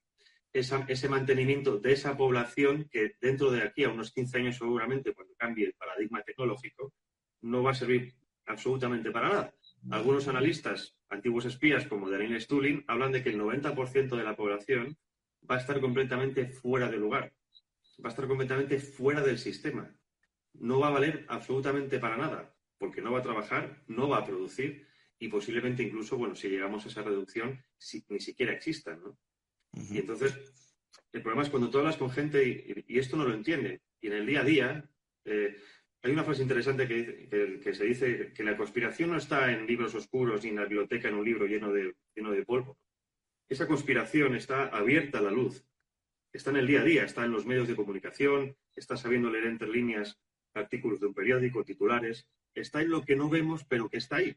ese mantenimiento de esa población que dentro de aquí a unos 15 años seguramente, cuando cambie el paradigma tecnológico, no va a servir absolutamente para nada. Algunos analistas, antiguos espías como Daniel Stulin, hablan de que el 90% de la población va a estar completamente fuera de lugar, va a estar completamente fuera del sistema. No va a valer absolutamente para nada, porque no va a trabajar, no va a producir y posiblemente incluso, bueno, si llegamos a esa reducción, ni siquiera exista, ¿no? Y entonces, el problema es cuando tú hablas con gente y, esto no lo entiende. Y en el día a día, eh, hay una frase interesante que, que, se dice que la conspiración no está en libros oscuros ni en la biblioteca en un libro lleno de, lleno de polvo. Esa conspiración está abierta a la luz. Está en el día a día, está en los medios de comunicación, está sabiendo leer entre líneas artículos de un periódico, titulares. Está en lo que no vemos, pero que está ahí.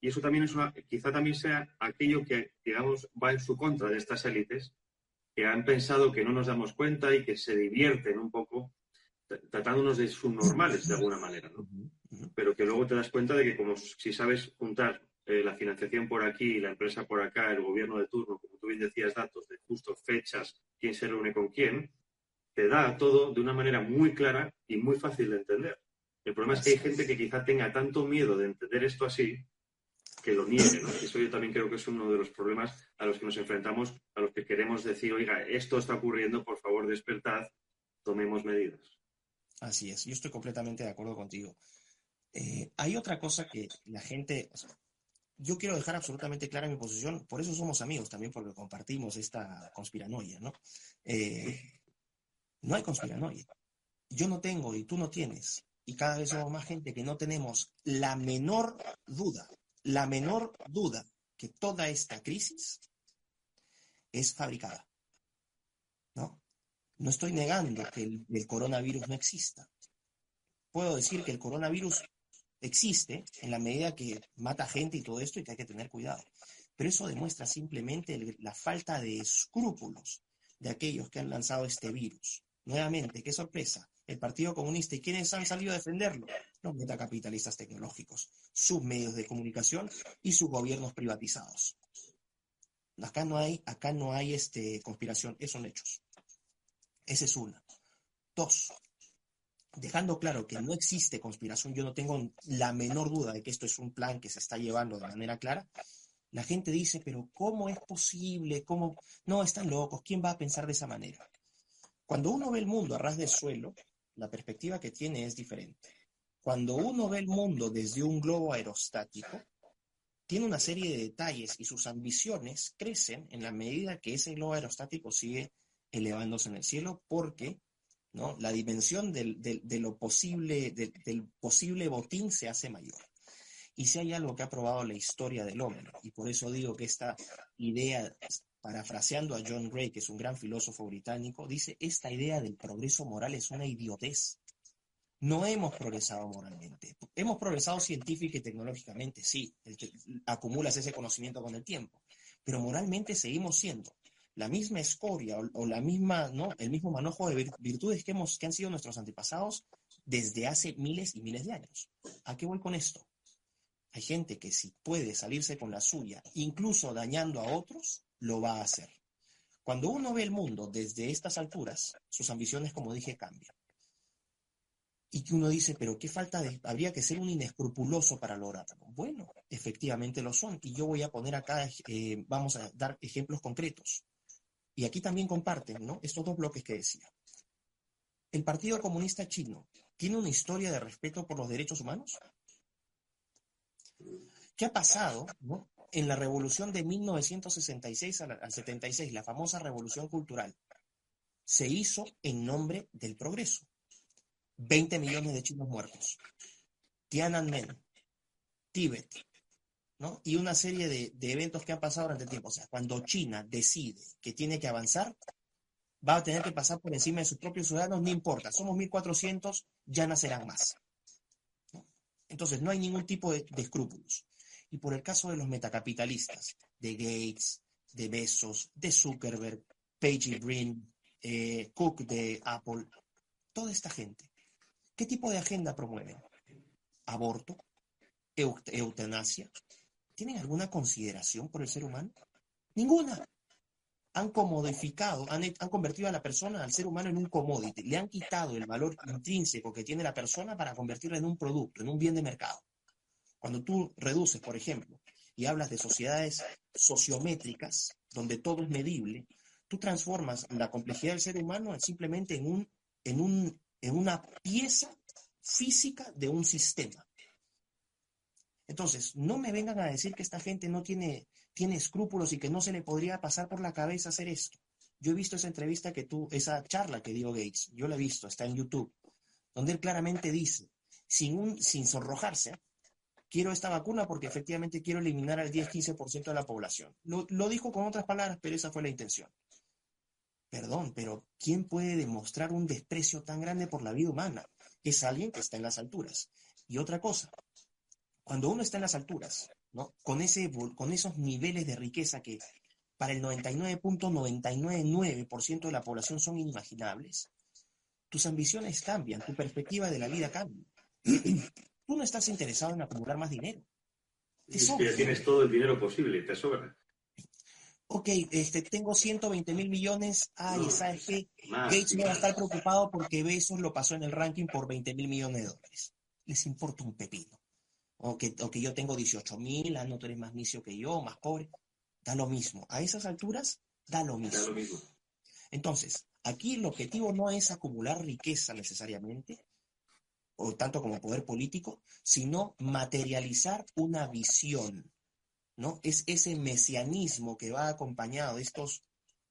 Y eso también es una, quizá también sea aquello que, digamos, va en su contra de estas élites, que han pensado que no nos damos cuenta y que se divierten un poco tratándonos de subnormales de alguna manera, ¿no? Pero que luego te das cuenta de que como si sabes juntar eh, la financiación por aquí, la empresa por acá, el gobierno de turno, como tú tú bien decías, datos de justo fechas, quién se reúne con quién, te da todo de una manera muy clara y muy fácil de entender. El problema es que hay gente que quizá tenga tanto miedo de entender esto así que lo niegue, ¿no? Eso yo también creo que es uno de los problemas a los que nos enfrentamos, a los que queremos decir, oiga, esto está ocurriendo, por favor, despertad, tomemos medidas. Así es, yo estoy completamente de acuerdo contigo. Eh, hay otra cosa que la gente, yo quiero dejar absolutamente clara mi posición, por eso somos amigos también, porque compartimos esta conspiranoia, ¿no? Eh, no hay conspiranoia. Yo no tengo y tú no tienes, y cada vez somos más gente que no tenemos la menor duda la menor duda que toda esta crisis es fabricada. ¿No? No estoy negando que el, coronavirus no exista. Puedo decir que el coronavirus existe en la medida que mata gente y todo esto y que hay que tener cuidado. Pero eso demuestra simplemente la falta de escrúpulos de aquellos que han lanzado este virus. Nuevamente, qué sorpresa, el Partido Comunista y quienes han salido a defenderlo, los metacapitalistas tecnológicos, sus medios de comunicación y sus gobiernos privatizados. Acá no hay, acá no hay este, conspiración, esos son hechos. Esa es una. Dos, dejando claro que no existe conspiración, yo no tengo la menor duda de que esto es un plan que se está llevando de manera clara. La gente dice, pero ¿cómo es posible? ¿Cómo? No, están locos. ¿Quién va a pensar de esa manera? Cuando uno ve el mundo a ras del suelo, la perspectiva que tiene es diferente. Cuando uno ve el mundo desde un globo aerostático, tiene una serie de detalles y sus ambiciones crecen en la medida que ese globo aerostático sigue elevándose en el cielo porque ¿no? la dimensión del, de lo posible, del posible botín se hace mayor. Y si hay algo que ha probado la historia del hombre, y por eso digo que esta idea, parafraseando a John Gray, que es un gran filósofo británico, dice, esta idea del progreso moral es una idiotez. No hemos progresado moralmente. Hemos progresado científica y tecnológicamente, sí, acumulas ese conocimiento con el tiempo, pero moralmente seguimos siendo la misma escoria o, la misma, ¿no? el mismo manojo de virtudes que, hemos, que han sido nuestros antepasados desde hace miles y miles de años. ¿A qué voy con esto? Hay gente que si puede salirse con la suya, incluso dañando a otros, lo va a hacer. Cuando uno ve el mundo desde estas alturas, sus ambiciones, como dije, cambian y que uno dice, pero qué falta habría que ser un inescrupuloso para lograrlo. Bueno, efectivamente lo son. Y yo voy a poner acá, eh, vamos a dar ejemplos concretos. Y aquí también comparten, ¿no? Estos dos bloques que decía. ¿El Partido Comunista Chino tiene una historia de respeto por los derechos humanos? ¿Qué ha pasado, ¿no? En la revolución de 1966 al 76, la famosa revolución cultural, se hizo en nombre del progreso 20 millones de chinos muertos, Tiananmen, Tíbet, ¿no? Y una serie de, eventos que han pasado durante el tiempo. O sea, cuando China decide que tiene que avanzar, va a tener que pasar por encima de sus propios ciudadanos, no importa, somos 1.400, ya nacerán más. Entonces, no hay ningún tipo de, escrúpulos. Y por el caso de los metacapitalistas, de Gates, de Bezos, de Zuckerberg, Page y Brin, eh, Cook de Apple, toda esta gente ¿Qué tipo de agenda promueven? ¿Aborto? ¿Eutanasia? ¿Tienen alguna consideración por el ser humano? Ninguna. Han comodificado, han, han, convertido a la persona, al ser humano, en un commodity. Le han quitado el valor intrínseco que tiene la persona para convertirla en un producto, en un bien de mercado. Cuando tú reduces, por ejemplo, y hablas de sociedades sociométricas, donde todo es medible, tú transformas la complejidad del ser humano simplemente en un, en un en una pieza física de un sistema. Entonces, no me vengan a decir que esta gente no tiene, tiene escrúpulos y que no se le podría pasar por la cabeza hacer esto. Yo he visto esa entrevista que tú, esa charla que dio Gates, yo la he visto, está en YouTube, donde él claramente dice, sin, un, sin sonrojarse, quiero esta vacuna porque efectivamente quiero eliminar al 10-15% de la población. lo dijo con otras palabras, pero esa fue la intención. Perdón, pero ¿quién puede demostrar un desprecio tan grande por la vida humana? Es alguien que está en las alturas. Y otra cosa, cuando uno está en las alturas, ¿no? Con, ese, con esos niveles de riqueza que para el 99.999% de la población son inimaginables, tus ambiciones cambian, tu perspectiva de la vida cambia. Tú no estás interesado en acumular más dinero. Es que tienes todo el dinero posible, te sobra. ok, este, tengo 120 mil millones, ay, ¿sabes qué? Gates no va a estar preocupado porque Bezos lo pasó en el ranking por 20 mil millones de dólares. Les importa un pepino. O que, yo tengo 18 mil, ah, no tú eres más misio que yo, más pobre. Da lo mismo. A esas alturas, da lo mismo. Da lo mismo. Entonces, aquí el objetivo no es acumular riqueza necesariamente, o tanto como poder político, sino materializar una visión, ¿no? Es ese mesianismo que va acompañado de estos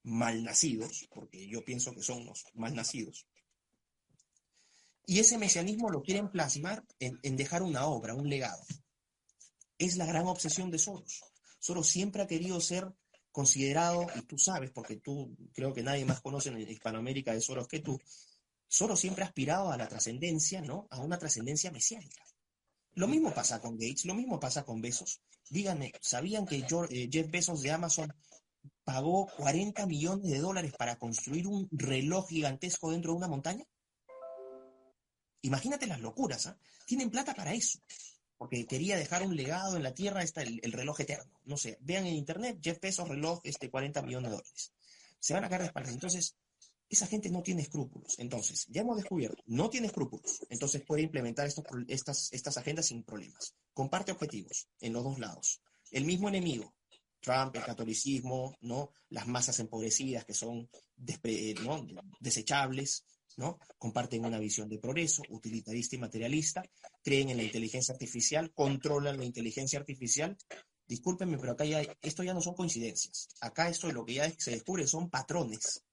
malnacidos, porque yo pienso que son los malnacidos. Y ese mesianismo lo quieren plasmar en, en dejar una obra, un legado. Es la gran obsesión de Soros. Soros siempre ha querido ser considerado, y tú sabes, porque tú creo que nadie más conoce en Hispanoamérica de Soros que tú, Soros siempre ha aspirado a la trascendencia, ¿no? A una trascendencia mesiánica. Lo mismo pasa con Gates, lo mismo pasa con Besos. Díganme, ¿sabían que eh, Jeff Bezos de Amazon pagó 40 millones de dólares para construir un reloj gigantesco dentro de una montaña? Imagínate las locuras, ¿ah? Tienen plata para eso. Porque quería dejar un legado en la Tierra, está el, reloj eterno. No sé, vean en internet, Jeff Bezos, reloj, este, 40 millones de dólares. Se van a caer de espaldas. Entonces, esa gente no tiene escrúpulos. Entonces, ya hemos descubierto, no tiene escrúpulos. Entonces puede implementar estas, estas agendas sin problemas. Comparte objetivos en los dos lados. El mismo enemigo, Trump, el catolicismo, ¿no? las masas empobrecidas que son desechables, ¿no? comparten una visión de progreso, utilitarista y materialista, creen en la inteligencia artificial, controlan la inteligencia artificial. Discúlpenme, pero acá ya, esto ya no son coincidencias. Acá esto lo que ya se descubre son patrones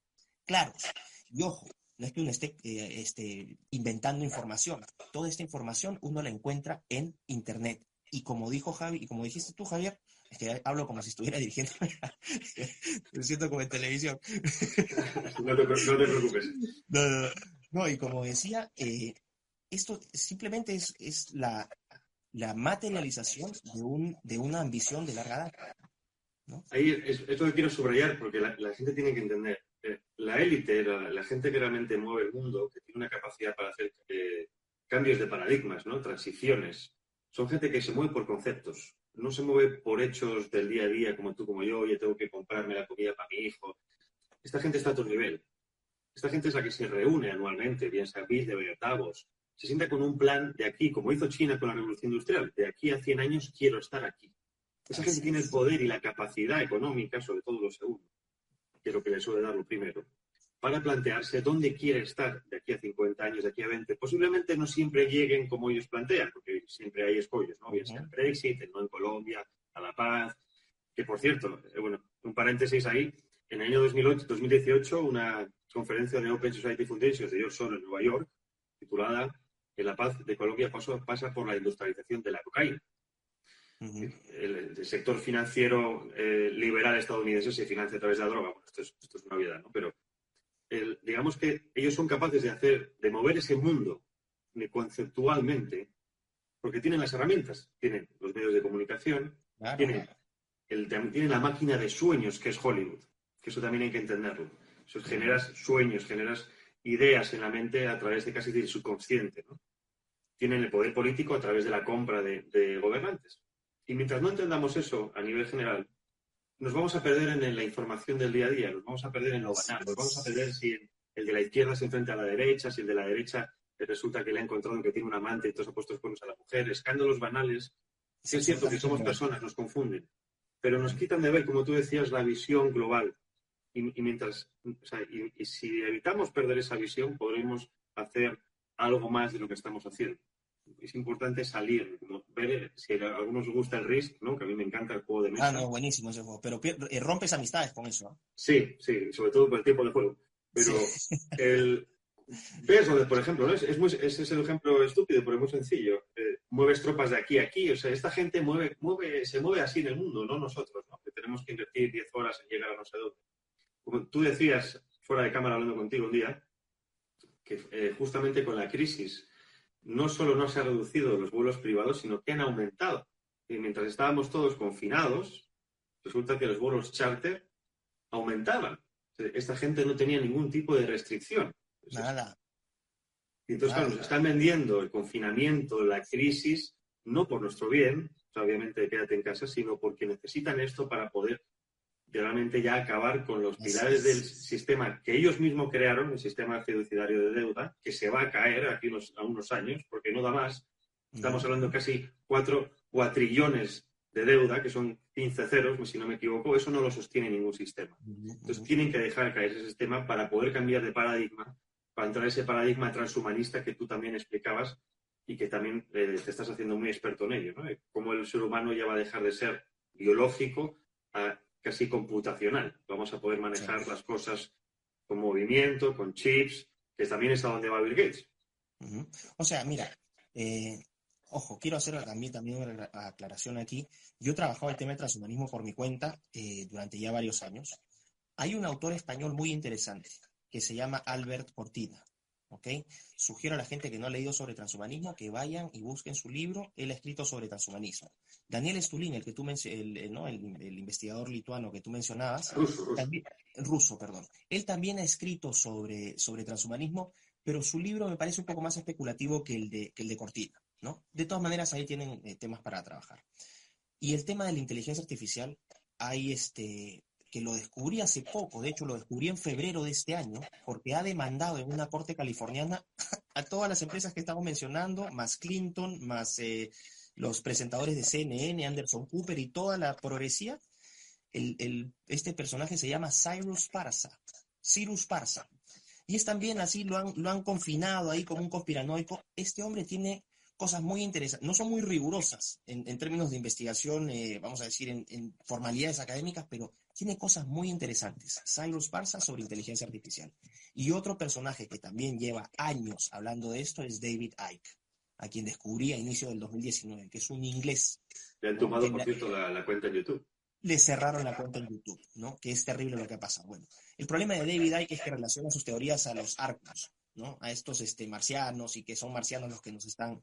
claros. Y ojo, no es que uno esté eh, este, inventando información. Toda esta información uno la encuentra en Internet. Y como dijo Javi, y como dijiste tú, Javier, es que hablo como si estuviera dirigiendo. Me siento como en televisión. no, te, preocupes. No, y como decía, eh, esto simplemente es, es la, la, materialización de, un, de una ambición de larga data. Ahí es, esto que quiero subrayar, porque la, la gente tiene que entender la élite, la, gente que realmente mueve el mundo, que tiene una capacidad para hacer eh, cambios de paradigmas, ¿no? transiciones, son gente que se mueve por conceptos, no se mueve por hechos del día a día como tú, como yo, oye, tengo que comprarme la comida para mi hijo. Esta gente está a otro nivel. Esta gente es la que se reúne anualmente, bien sea de octavos, se sienta con un plan de aquí, como hizo China con la revolución industrial, de aquí a 100 años quiero estar aquí. Esa gente tiene el poder y la capacidad económica, sobre todo lo segundo, que es lo que le suele dar lo primero, para plantearse dónde quiere estar de aquí a 50 años, de aquí a 20. Posiblemente no siempre lleguen como ellos plantean, porque siempre hay escollos, ¿no? Bien sea el Brexit, no en Colombia, a la paz. Que por cierto, eh, bueno, un paréntesis ahí, en el año 2008, 2018, una conferencia de Open Society Foundation de George Soros en Nueva York, titulada que la paz de Colombia pasa por la industrialización de la cocaína el, sector financiero eh, liberal estadounidense se financia a través de la droga. esto, es, una obviedad, ¿no? Pero digamos que ellos son capaces de hacer, de mover ese mundo conceptualmente, porque tienen las herramientas, tienen los medios de comunicación, tienen, la máquina de sueños que es Hollywood, que eso también hay que entenderlo. Eso generas sueños, generas ideas en la mente a través de casi del subconsciente, ¿no? Tienen el poder político a través de la compra de gobernantes. Y mientras no entendamos eso a nivel general, nos vamos a perder en la información del día a día, nos vamos a perder en lo banal, nos vamos a perder si el de la izquierda se enfrenta a la derecha, si el de la derecha resulta que le ha encontrado que tiene un amante y todos ha puesto los a la mujer, escándalos banales. Sí es cierto que somos personas, nos confunden, pero nos quitan de ver, como tú decías, la visión global. Y, mientras, y si evitamos perder esa visión, podremos hacer algo más de lo que estamos haciendo es importante salir, ver si a algunos gusta el Risk, ¿no? que a mí me encanta el juego de mesa. Ah, no, buenísimo ese juego, pero eh, rompes amistades con eso. Sí, sí, sobre todo por el tiempo de juego. Pero el... ¿Ves? Por ejemplo, ¿no? es, ese es el ejemplo estúpido, pero muy sencillo. Eh, mueves tropas de aquí a aquí, o sea, esta gente mueve, mueve, se mueve así en el mundo, no nosotros, ¿no? que tenemos que invertir 10 horas en llegar a no sé dónde. Como tú decías, fuera de cámara hablando contigo un día, que eh, justamente con la crisis no solo no se han reducido los vuelos privados, sino que han aumentado. Y mientras estábamos todos confinados, resulta que los vuelos charter aumentaban. Esta gente no tenía ningún tipo de restricción. Nada. Y entonces, claro, nos están vendiendo el confinamiento, la crisis, no por nuestro bien, obviamente quédate en casa, sino porque necesitan esto para poder y realmente ya acabar con los pilares del sistema que ellos mismos crearon, el sistema fiduciario de deuda, que se va a caer aquí a unos años, porque no da más. Estamos hablando casi cuatro cuatrillones de deuda, que son 15 ceros, si no me equivoco, eso no lo sostiene ningún sistema. Entonces tienen que dejar caer ese sistema para poder cambiar de paradigma, para entrar en ese paradigma transhumanista que tú también explicabas y que también eh, te estás haciendo muy experto en ello, ¿no? Cómo el ser humano ya va a dejar de ser biológico a casi computacional. Vamos a poder manejar las cosas con movimiento, con chips, que también es a donde va Bill Gates. O sea, mira, eh, ojo, quiero hacer también, también una aclaración aquí. Yo he trabajado el tema de transhumanismo por mi cuenta eh, durante ya varios años. Hay un autor español muy interesante que se llama Albert Cortina. ¿Ok? Sugiero a la gente que no ha leído sobre transhumanismo que vayan y busquen su libro. Él ha escrito sobre transhumanismo. Daniel Stulin, el que tú el, el, investigador lituano que tú mencionabas, ruso, También, ruso, perdón. Él también ha escrito sobre, sobre transhumanismo, pero su libro me parece un poco más especulativo que el de, que el de Cortina, ¿no? De todas maneras, ahí tienen eh, temas para trabajar. Y el tema de la inteligencia artificial, hay este, que lo descubrí hace poco, de hecho lo descubrí en febrero de este año, porque ha demandado en una corte californiana a todas las empresas que estamos mencionando, más Clinton, más eh, los presentadores de CNN, Anderson Cooper y toda la progresía. El, este personaje se llama Cyrus Parsa, Cyrus Parsa. Y es también así, lo han, lo han confinado ahí como un conspiranoico. Este hombre tiene cosas muy interesantes, no son muy rigurosas en, términos de investigación, eh, vamos a decir, en, formalidades académicas, pero tiene cosas muy interesantes. Cyrus Barça sobre inteligencia artificial. Y otro personaje que también lleva años hablando de esto es David Icke, a quien descubrí a inicio del 2019, que es un inglés. Le han tomado, por cierto, la, cuenta en YouTube. Le cerraron la cuenta en YouTube, ¿no? Que es terrible lo que ha pasado. Bueno, el problema de David Icke es que relaciona sus teorías a los arcos, ¿no? A estos este, marcianos y que son marcianos los que nos están